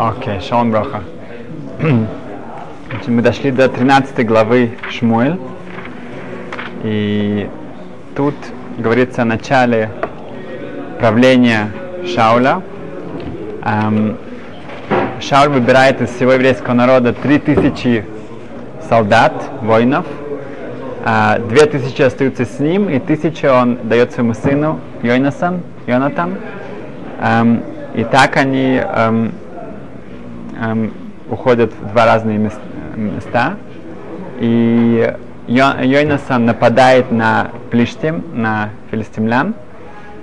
Окей, шалом броха. Мы дошли до 13 главы Шмуэль. И тут говорится о начале правления Шауля. Эм, Шауль выбирает из всего еврейского народа 3000 солдат, воинов. Две тысячи остаются с ним, и тысяча он дает своему сыну Йонасан, Йонатан. Эм, и так они эм, эм, уходят в два разные мес- места. И Йо- Йонасан нападает на Плиштим, на филистимлян.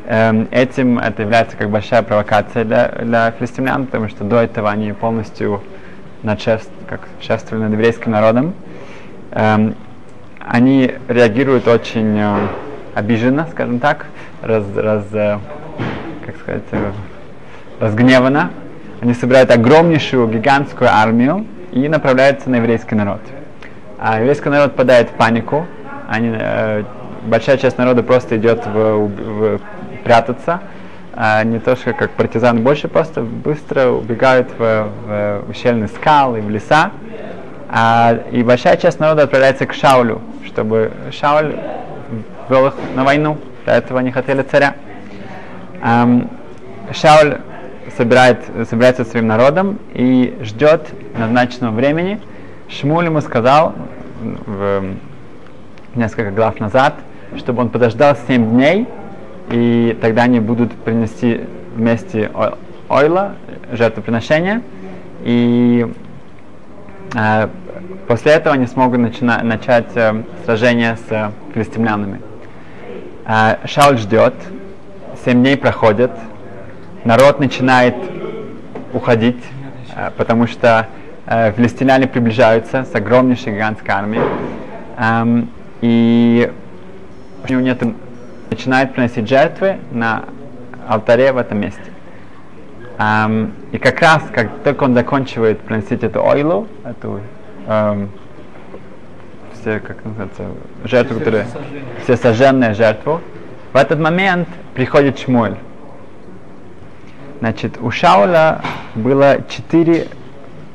Эм, этим это является как большая провокация для, для филистимлян, потому что до этого они полностью надшеф- как шефствовали над еврейским народом. Эм, они реагируют очень э, обиженно, скажем так, раз, раз, э, как сказать, э, разгневанно. Они собирают огромнейшую гигантскую армию и направляются на еврейский народ. А еврейский народ падает в панику. Они, э, большая часть народа просто идет в, в- прятаться. А не то, что как партизаны, больше просто быстро убегают в, в ущельные скалы, в леса. А, и большая часть народа отправляется к Шаулю, чтобы Шауль вел их на войну. Для этого они хотели царя. Ам, Шауль собирает, собирается со своим народом и ждет назначенного времени. Шмуль ему сказал в несколько глав назад, чтобы он подождал 7 дней, и тогда они будут принести вместе ойла, жертвоприношение, и э, после этого они смогут начина- начать э, сражение с э, филистимлянами. Э, Шауль ждет, 7 дней проходят, народ начинает уходить, э, потому что э, филистимляне приближаются с огромнейшей гигантской армией. Эм, и у него нет, начинает приносить жертвы на алтаре в этом месте. Эм, и как раз, как только он заканчивает приносить эту ойлу, эту эм, все, как называется, жертву, которая, все сожженные жертву, в этот момент приходит Шмуэль. Значит, у Шауля было четыре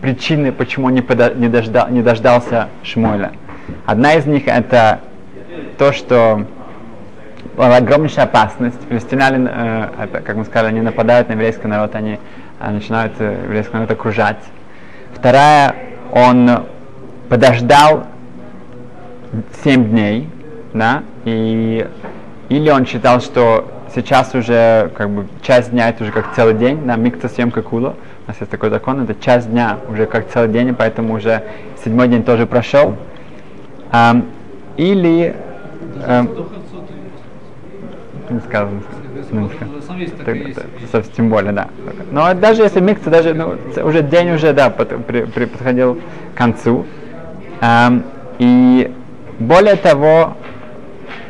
причины, почему он не, подо- не, дождал- не дождался Шмуэля. Одна из них это то, что была огромнейшая опасность. Филистимляне, э, как мы сказали, они нападают на еврейский народ, они э, начинают э, еврейский народ окружать. Вторая, он подождал 7 дней, да, и или он считал, что сейчас уже как бы часть дня это уже как целый день, на микта съем кула. У нас есть такой закон, это часть дня уже как целый день, поэтому уже седьмой день тоже прошел. Ам, или эм, не сказано. Ну, совсем тем более, да. Но даже если микс, даже ну, уже день уже, да, под- при- при- подходил к концу. Эм, и более того,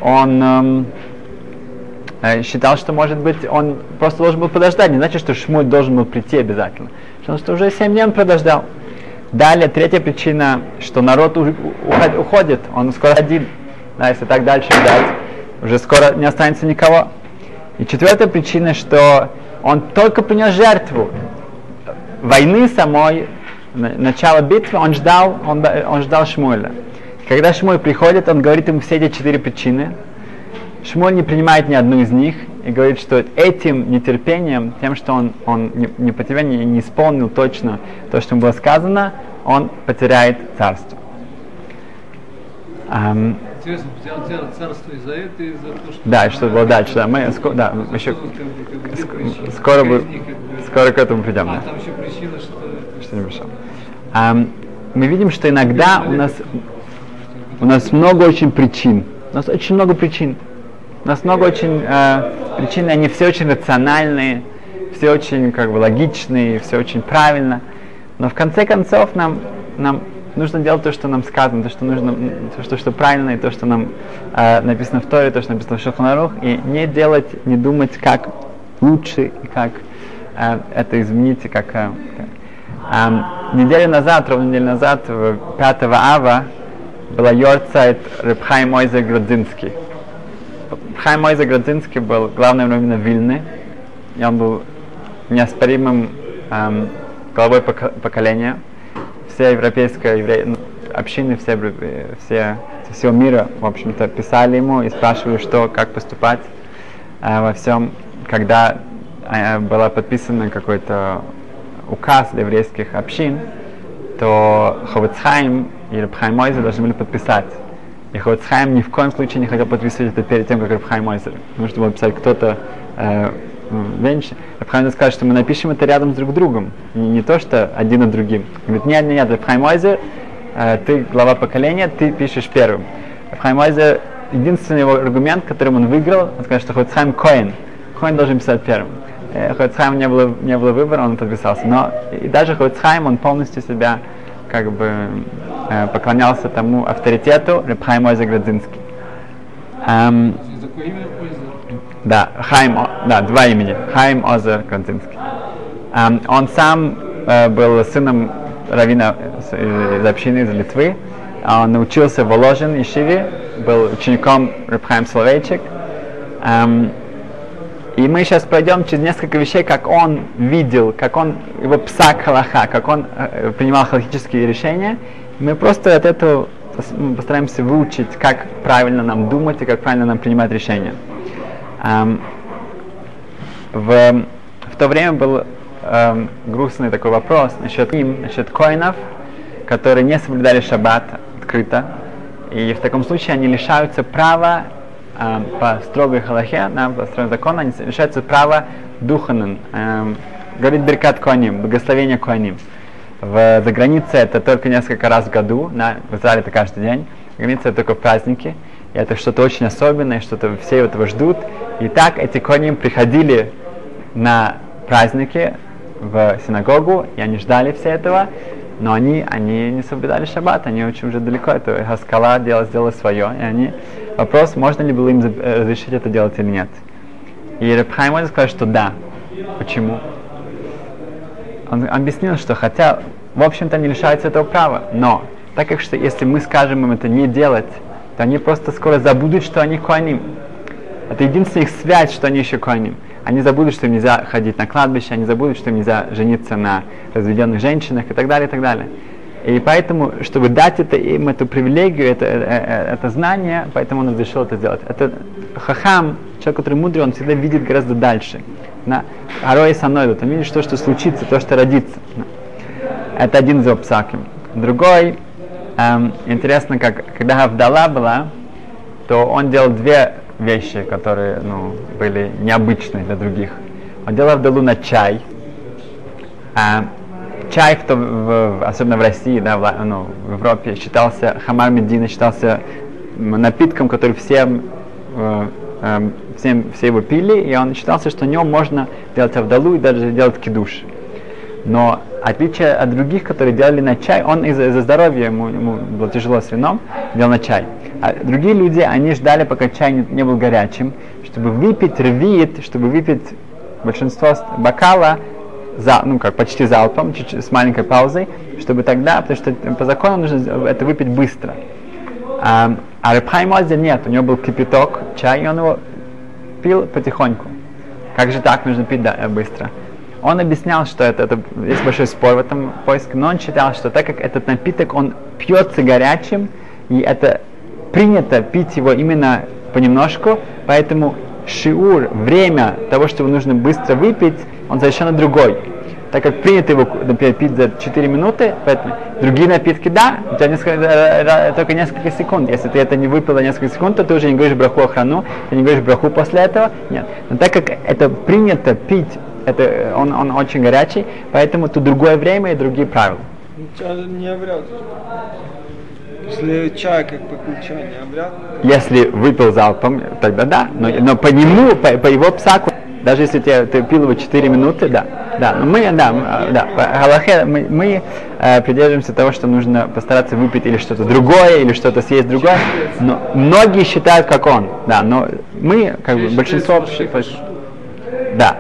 он э, считал, что, может быть, он просто должен был подождать. Не значит, что Шмуль должен был прийти обязательно. Потому что уже 7 дней он подождал. Далее, третья причина, что народ уходит, он скоро один. Да, если так дальше ждать, уже скоро не останется никого. И четвертая причина, что он только принес жертву войны самой, на- начало битвы, он ждал, он, он ждал Шмуэля. Когда Шмуэль приходит, он говорит ему все эти четыре причины. Шмуэль не принимает ни одну из них и говорит, что этим нетерпением, тем, что он, он не, не по тебе не, не исполнил точно то, что ему было сказано, он потеряет царство. Ам, Интересно, потерял цар- царство из-за этого, из-за того, что... да, что было дальше, да, мы ско- да, еще ск- скоро, бы, скоро к этому придем. А, да. там еще причина, что... что не мешал. Ам, мы видим, что иногда у нас, у нас много очень причин. У нас очень много причин. У нас много очень э, причин, они все очень рациональные, все очень как бы логичные, все очень правильно. Но в конце концов нам, нам нужно делать то, что нам сказано, то, что нужно, то, что, что правильно, и то, что нам э, написано в Торе, то, что написано в Шаханарух, и не делать, не думать, как лучше и как э, это изменить, и как, э, как- Ам, неделю назад, ровно неделю назад, в 5 ава, была Йорцайт Рыбхай Мойзе Градзинский. Рыбхай Мойзе был главным раввином Вильны, и он был неоспоримым эм, главой поко- поколения. Все европейские евреи, ну, общины, все, все со всего мира, в общем-то, писали ему и спрашивали, что, как поступать э, во всем, когда э, была подписана какой-то указ для еврейских общин, то Ховецхайм и Рабхайм Мойзер должны были подписать. И Ховецхайм ни в коем случае не хотел подписывать это перед тем, как Рабхайм Мойзер. Потому что было писать кто-то э, меньше. Рабхайм сказал, что мы напишем это рядом с друг другом. Не, не то, что один над другим. Говорит, нет, нет, нет, Рабхайм Мойзер, э, ты глава поколения, ты пишешь первым. Рабхайм Мойзер, единственный его аргумент, которым он выиграл, он сказал, что Ховецхайм Коин. Коин должен писать первым. Э, Хоцхайм не было, не было выбора, он подписался. Но и даже Хоцхайм, он полностью себя как бы поклонялся тому авторитету Рабхайм Ойза Градзинский. Эм, да, Хайм, да, два имени. Хайм Озер Градзинский. Эм, он сам э, был сыном равина с- из общины из Литвы. Он научился в Воложен Ишиве, был учеником Рабхайм Словейчик. Эм, и мы сейчас пройдем через несколько вещей, как он видел, как он, его псак халаха, как он э, принимал халахические решения. Мы просто от этого м, постараемся выучить, как правильно нам думать и как правильно нам принимать решения. Эм, в, в то время был эм, грустный такой вопрос насчет им, насчет коинов, которые не соблюдали шаббат открыто. И в таком случае они лишаются права эм, по строгой халахе, да, по строгому закону, они лишаются права духанен. Эм, говорит Беркат Коаним, благословение Коаним. В, за границей это только несколько раз в году, да, в Израиле это каждый день. За границей это только праздники. И это что-то очень особенное, что-то все этого ждут. И так эти коним приходили на праздники в синагогу, и они ждали все этого, но они, они не соблюдали шаббат, они очень уже далеко, это Хаскала дело, сделала свое, и они, вопрос, можно ли было им э, разрешить это делать или нет. И Рабхайм Ойзер сказал, что да. Почему? Он объяснил, что хотя, в общем-то, они лишаются этого права, но так как что если мы скажем им это не делать, то они просто скоро забудут, что они коаним. Это единственная их связь, что они еще коаним. Они забудут, что им нельзя ходить на кладбище, они забудут, что им нельзя жениться на разведенных женщинах и так далее, и так далее. И поэтому, чтобы дать это, им эту привилегию, это, э, э, это знание, поэтому он разрешил это сделать. Это хахам, человек, который мудрый, он всегда видит гораздо дальше. На Арой Санойдут, он видит то, что случится, то, что родится. Да. Это один из его. Другой, эм, интересно, как, когда Авдала была, то он делал две вещи, которые ну, были необычные для других. Он делал Авдалу на чай. А, чай, в в- особенно в России, да, в, ну, в Европе, считался, хамар медина считался напитком, который всем, э, эм, всем все его пили, и он считался, что в нем можно делать авдалу и даже делать кидуш. Но отличие от других, которые делали на чай, он из-за, из-за здоровья, ему, ему было тяжело с вином, делал на чай. А другие люди, они ждали, пока чай не, не был горячим, чтобы выпить рвит, чтобы выпить большинство бокала, за, ну как почти залпом, чуть-чуть, с маленькой паузой, чтобы тогда, потому что по закону нужно это выпить быстро. А, а Рабхай Мозер нет, у него был кипяток, чай, и он его пил потихоньку. Как же так нужно пить да, быстро? Он объяснял, что это, это есть большой спор в этом поиске, но он считал, что так как этот напиток, он пьется горячим, и это принято пить его именно понемножку, поэтому шиур, время того, что нужно быстро выпить, он совершенно другой. Так как принято его, например, пить за 4 минуты, поэтому другие напитки, да, у тебя несколько, э, только несколько секунд. Если ты это не выпил за несколько секунд, то ты уже не говоришь браху охрану, ты не говоришь браху после этого. Нет. Но так как это принято пить, это, он, он очень горячий, поэтому тут другое время и другие правила. Не обряд. Если чай как чай, не обряд. Если выпил залпом, тогда да. Но, но по нему, по, по его псаку, даже если ты, ты пил его 4 минуты, да. Да, но мы, да, э, да, по Галахе мы, мы э, придерживаемся того, что нужно постараться выпить или что-то другое, или что-то съесть другое. Но многие считают, как он, да, но мы, как бы, большинство... Да.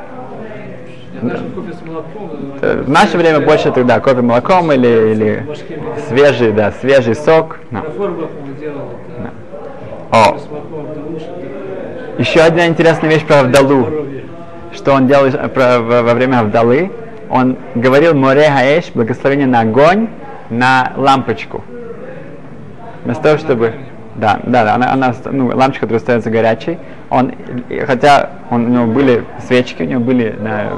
Э, В наше время больше тогда кофе молоком или, или свежий, да, свежий сок. Это. О, еще одна интересная вещь про Авдалу. Что он делал во, время Авдалы, он говорил море гаэш, благословение на огонь, на лампочку. Вместо того, чтобы... Да, да, да, она, она ну, лампочка, которая становится горячей. Он, хотя он, у него были свечки, у него были... да,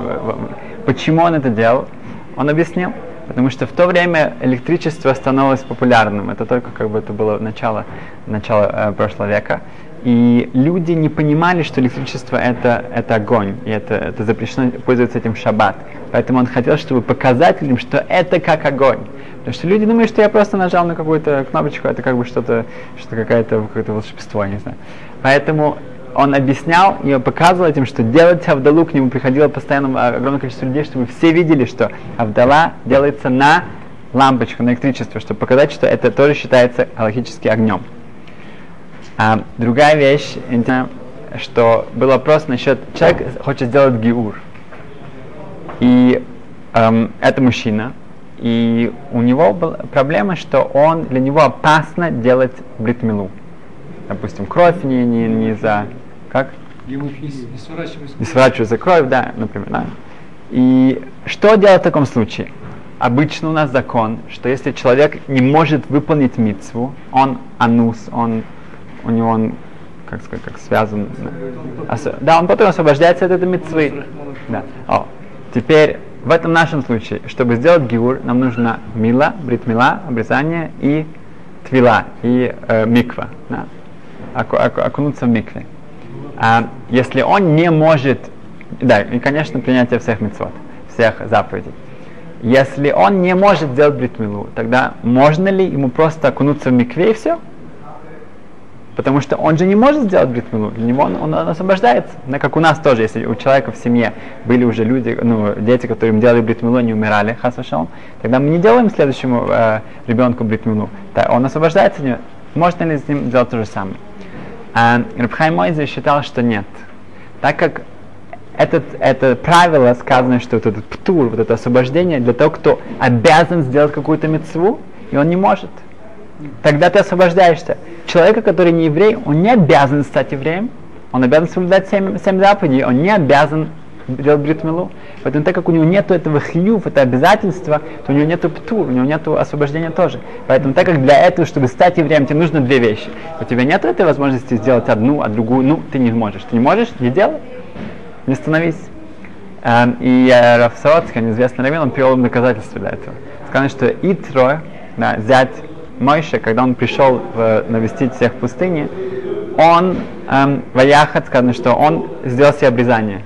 почему он это делал? Он объяснил. Потому что в то время электричество становилось популярным. Это только как бы это было начало, начало э, прошлого века. И люди не понимали, что электричество это, это огонь, и это, это запрещено пользоваться этим в шаббат. Поэтому он хотел, чтобы показать людям, что это как огонь. Потому что люди думают, что я просто нажал на какую-то кнопочку, это как бы что-то, что какое-то какое волшебство, не знаю. Поэтому он объяснял и показывал этим, что делать Авдалу к нему приходило постоянно огромное количество людей, чтобы все видели, что Авдала делается на лампочку, на электричество, чтобы показать, что это тоже считается галактически огнем. А, другая вещь, что был вопрос насчет, человек хочет сделать гиур, и эм, это мужчина, и у него была проблема, что он, для него опасно делать бритмилу. Допустим, кровь не, не, не за... Как? Ему не, не сворачивайся. Не сворачивается кровь, да, например. Да. И что делать в таком случае? Обычно у нас закон, что если человек не может выполнить митцву, он анус, он, у него он, как сказать, как связан. да. Ос- да, он потом освобождается от этой митцвы. Да. О, теперь в этом нашем случае, чтобы сделать гиур, нам нужно мила, бритмила, обрезание и твила, и э, миква. Да. Оку- оку- окунуться в микве. А если он не может, да, и, конечно, принятие всех мецвод, всех заповедей. Если он не может сделать бритмилу, тогда можно ли ему просто окунуться в микве и все? Потому что он же не может сделать бритмилу, для него он, он освобождается. Да, как у нас тоже, если у человека в семье были уже люди, ну, дети, которым делали бритмилу, они умирали, хасвашалом, тогда мы не делаем следующему э, ребенку бритмилу. Да, он освобождается, от него. можно ли с ним сделать то же самое? А Рабхай Мойзе считал, что нет. Так как этот, это правило сказано, что вот этот птур, вот это освобождение для того, кто обязан сделать какую-то мецву, и он не может. Тогда ты освобождаешься. Человека, который не еврей, он не обязан стать евреем, он обязан соблюдать семь, семь заповедей, он не обязан делать бритмилу. Поэтому так как у него нет этого хьюв, это обязательства, то у него нет птур, у него нет освобождения тоже. Поэтому так как для этого, чтобы стать евреем, тебе нужно две вещи. У тебя нет этой возможности сделать одну, а другую, ну, ты не можешь. Ты не можешь, не делай, не становись. Эм, и э, Раф Сороцкий, он известный раввин, он привел им доказательства для этого. Сказано, что Итро, да, зять Мойша, когда он пришел в, навестить всех в пустыне, он, эм, Ваяхат, сказано, что он сделал себе обрезание.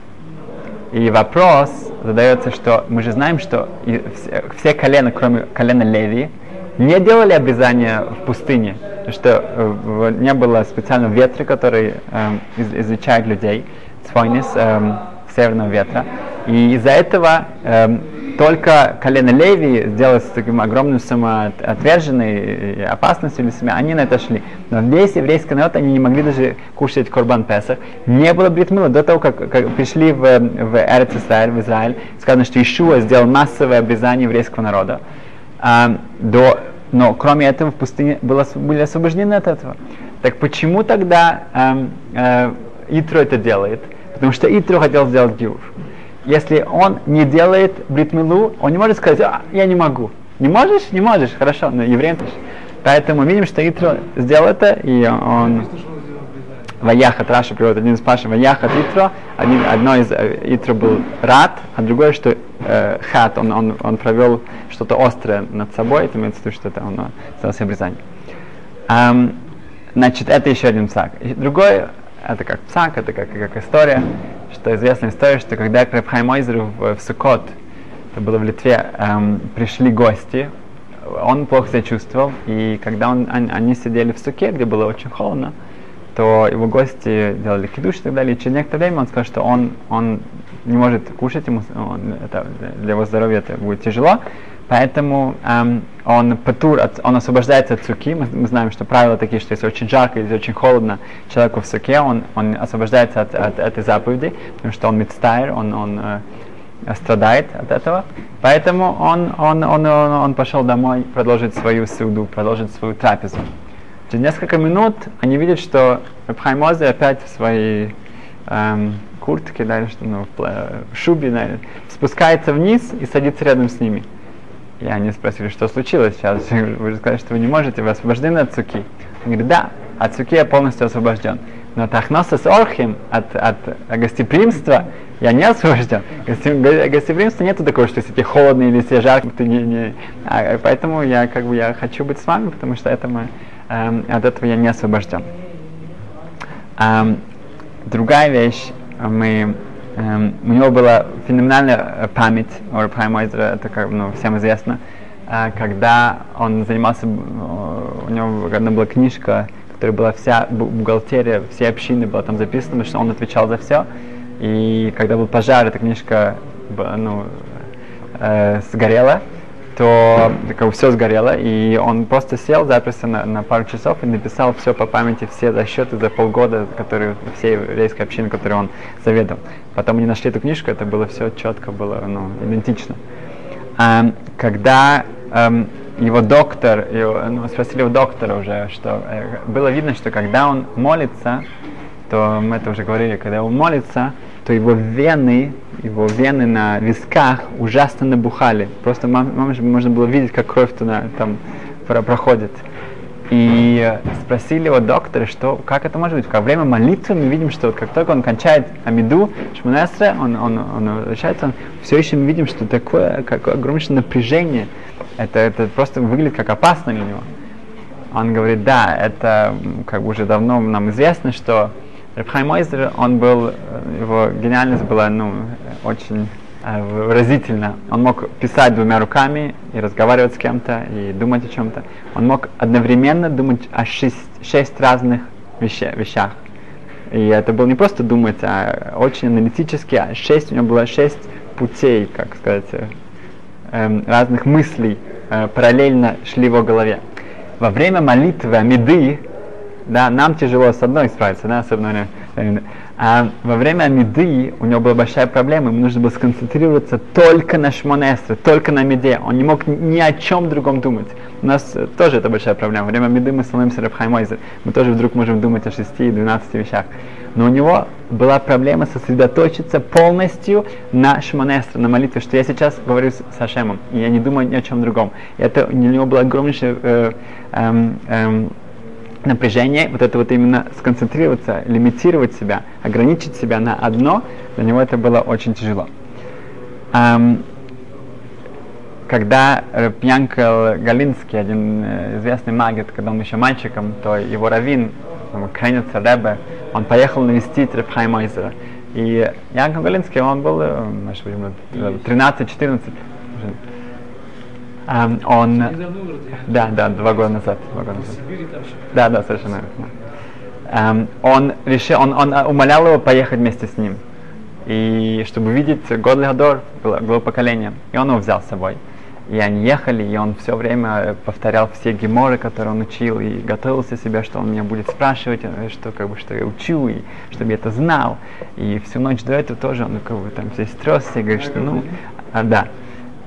И вопрос задается, что мы же знаем, что все, все колена, кроме колена Леви, не делали обрезание в пустыне, что э, не было специального ветра, который эм, из- изучает людей, цвойнис, эм, северного ветра. И из-за этого эм, только колено Леви сделалось таким огромным самоотверженной и опасностью для себя, они на это шли. Но весь еврейский народ, они не могли даже кушать Корбан Песах. Не было бритмила до того, как, как пришли в, в Эрец Исраиль, в Израиль, сказано, что Ишуа сделал массовое обрезание еврейского народа. А, до, но кроме этого в пустыне было, были освобождены от этого. Так почему тогда эм, э, Итро это делает? Потому что Итро хотел сделать гиур. Если он не делает бритмилу, он не может сказать, а, я не могу. Не можешь? Не можешь. Хорошо, но евреем ты ж. Поэтому видим, что Итро сделал это, и он... Ваяхат, Раша приводит один из Паши, Ваяхат Итро, один, одно из э, Итро был рад, а другое, что э, хат, он, он, он провел что-то острое над собой, это имеется в виду, что это он э, сделал себе обрезание. Ам, значит, это еще один псак. Другой, это как псак, это как, как история, что известная история, что когда к Рабхайму Ойзеру в, в Сукот, это было в Литве, эм, пришли гости, он плохо себя чувствовал, и когда он, они, они сидели в суке, где было очень холодно, то его гости делали кидуш и так далее. И через некоторое время он сказал, что он, он не может кушать, ему, он- это, для его здоровья это будет тяжело. Поэтому эм, он, патур, от- он освобождается от суки. Мы, мы знаем, что правила такие, что если очень жарко, если очень холодно человеку в суке, он, он освобождается от, от этой заповеди, потому что он мидстайр, он, он э, страдает от этого. Поэтому он, он, он, он, он пошел домой продолжить свою суду, продолжить свою трапезу. Через несколько минут они видят, что Рабхай Мозе опять в своей эм, куртке, да, или ну, в шубе, да, спускается вниз и садится рядом с ними. И они спросили, что случилось сейчас. Вы же сказали, что вы не можете, вы освобождены от цуки. Он говорит, да, от цуки я полностью освобожден. Но от ахноса с орхим, от, от гостеприимства, я не освобожден. Гостеприимства нету такого, что если тебе холодно или если жарко, ты не, не... А, поэтому я как бы я хочу быть с вами, потому что это мы, эм, от этого я не освобожден. Эм, другая вещь, мы, эм, у него была феноменальная память, у Рабхай Мойзера, это как, ну, всем известно, э, когда он занимался, у него одна была книжка, которая была вся бу- бухгалтерия, все общины была там записана, что он отвечал за все. И когда был пожар, эта книжка ну, э, сгорела, то как все сгорело, и он просто сел, заперся на, на пару часов и написал все по памяти, все расчеты за полгода, которые все еврейской общины, которой он заведовал. Потом они нашли эту книжку, это было все четко, было ну, идентично. Ам, когда ам, его доктор, его, ну, спросили у доктора уже, что э, было видно, что когда он молится, то мы это уже говорили, когда он молится, то его вены, его вены на висках ужасно набухали. Просто мам, мам же можно было видеть, как кровь туда там про- проходит. И спросили его доктора, что, как это может быть? Во время молитвы мы видим, что как только он кончает Амиду, Шмонесре, он, он, он возвращается, он, все еще мы видим, что такое, какое огромное напряжение. Это, это просто выглядит как опасно для него. Он говорит, да, это как бы уже давно нам известно, что Рабхай Мойзер, он был, э, его гениальность была, ну, очень э, выразительна. Он мог писать двумя руками и разговаривать с кем-то, и думать о чем-то. Он мог одновременно думать о шесть, шесть разных веще- вещах. И это было не просто думать, а очень аналитически. А шесть, у него было шесть путей, как сказать, эм, разных мыслей э, параллельно шли в его голове. Во время молитвы Амиды, да, нам тяжело с одной справиться, да, особенно э, а во время Амиды у него была большая проблема, ему нужно было сконцентрироваться только на Шмонестре, только на Амиде. Он не мог ни о чем другом думать. У нас э, тоже это большая проблема. Во время Амиды мы становимся Рабхаймойзер. Мы тоже вдруг можем думать о 6-12 вещах. Но у него была проблема сосредоточиться полностью на Шмонестре, на молитве, что я сейчас говорю с Сашемом, и я не думаю ни о чем другом. И это у него было огромнейшее э, эм, эм, напряжение, вот это вот именно сконцентрироваться, лимитировать себя, ограничить себя на одно, для него это было очень тяжело. Эм, когда Пьянкел Галинский, один э, известный магит, когда он еще мальчиком, то его раввин, Кренец Ребе, он поехал навестить Репхай Мойзера. И Янкел Галинский, он был, э, может быть, ему, э, 13-14. Он, да, да, два года назад. Два года назад. Сибири там что Да, да, совершенно верно. Он решил, он, он э, умолял его поехать вместе с ним. И чтобы видеть год Гадор, было поколение. И он его взял с собой. И они ехали, и он все время э, повторял все геморы, которые он учил, и готовился себя, что он меня будет спрашивать, э, что как бы что я учу, и чтобы я это знал. И всю ночь до этого тоже он как бы там весь трясся, и говорит, что ну, а, да.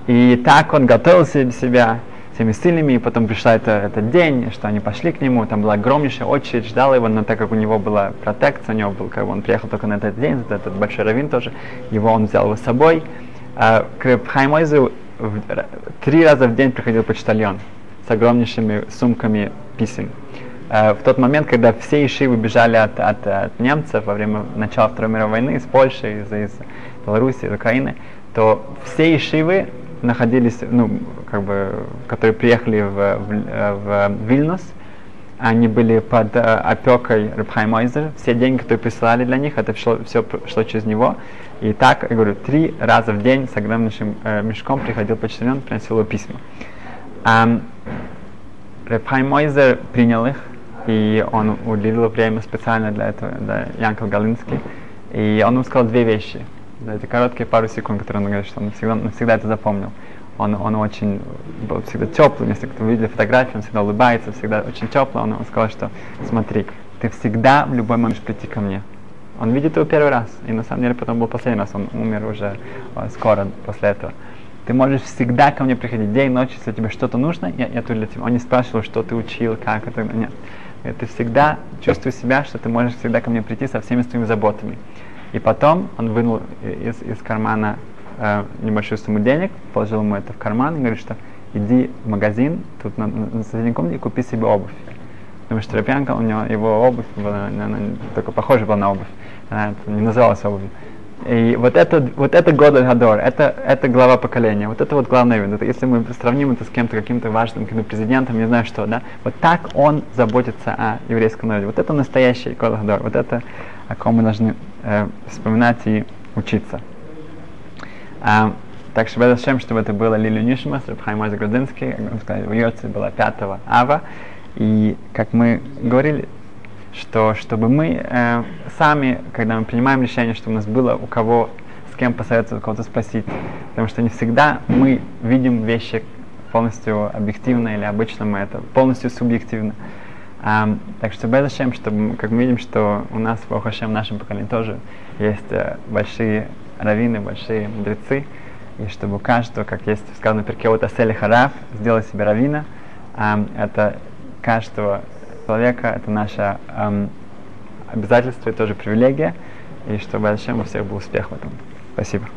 И так он готовился для себя всеми сильными, и потом пришла это, этот день, что они пошли к нему, там была огромнейшая очередь, ждала его, но так как у него была протекция, у него был, как бы он приехал только на этот день, вот этот большой раввин тоже, его он взял его с собой. А, к Хаймойзу три раза в день приходил почтальон с огромнейшими сумками писем. Э, в тот момент, когда все ишивы бежали от, от, от немцев во время начала Второй мировой войны из Польши, из, из Беларуси, из Украины, то все ишивы находились, ну, как бы, которые приехали в, в, в Вильнюс, они были под э, опекой Рабхаймойзера. Все деньги, которые присылали для них, это шло, все шло через него. И так, я говорю, три раза в день с огромнейшим э, мешком приходил почтальон, приносил его письма. Ам, Рабхаймойзер принял их, и он уделил время специально для этого, для Янкел Галинский. И он ему сказал две вещи. За эти короткие пару секунд, которые он говорит, что он всегда, навсегда это запомнил. Он, он очень был всегда теплым, если кто видели фотографии, он всегда улыбается, всегда очень теплый. Он, он сказал, что смотри, ты всегда в любой момент можешь прийти ко мне. Он видит его первый раз, и на самом деле потом был последний раз, он умер уже э, скоро после этого. Ты можешь всегда ко мне приходить, день, ночь, если тебе что-то нужно, я, я тут для тебя. Он не спрашивал, что ты учил, как это, нет. Ты всегда чувствуешь себя, что ты можешь всегда ко мне прийти со всеми своими заботами. И потом он вынул из, из кармана э, небольшую сумму денег, положил ему это в карман и говорит, что иди в магазин, тут на, на, соседней комнате и купи себе обувь. Потому что Рапьянка, у него его обувь была, она, она только похожа была на обувь. Она не называлась обувью. И вот это, вот это год Гадор, это, это глава поколения, вот это вот главное вид. Если мы сравним это с кем-то, каким-то важным каким президентом, не знаю что, да, вот так он заботится о еврейском народе. Вот это настоящий год Гадор, вот это, о ком мы должны э, вспоминать и учиться. А, так что Бедашем, чтобы это было Лилю Нишма, Рабхайм Мойза Грудинский, как мы в Йоце было 5 ава. И как мы говорили, что чтобы мы э, сами, когда мы принимаем решение, чтобы у нас было у кого, с кем посоветоваться, кого-то спросить, потому что не всегда мы видим вещи полностью объективно или обычно мы это полностью субъективно. Um, так что Безашем, чтобы, как мы видим, что у нас в Охашем, в нашем поколении тоже есть э, большие раввины, большие мудрецы, и чтобы каждого, как есть сказано в перке, вот Асели Хараф, сделать себе равина, um, это каждого человека, это наше um, обязательство и тоже привилегия, и чтобы Ашем у всех был успех в этом. Спасибо.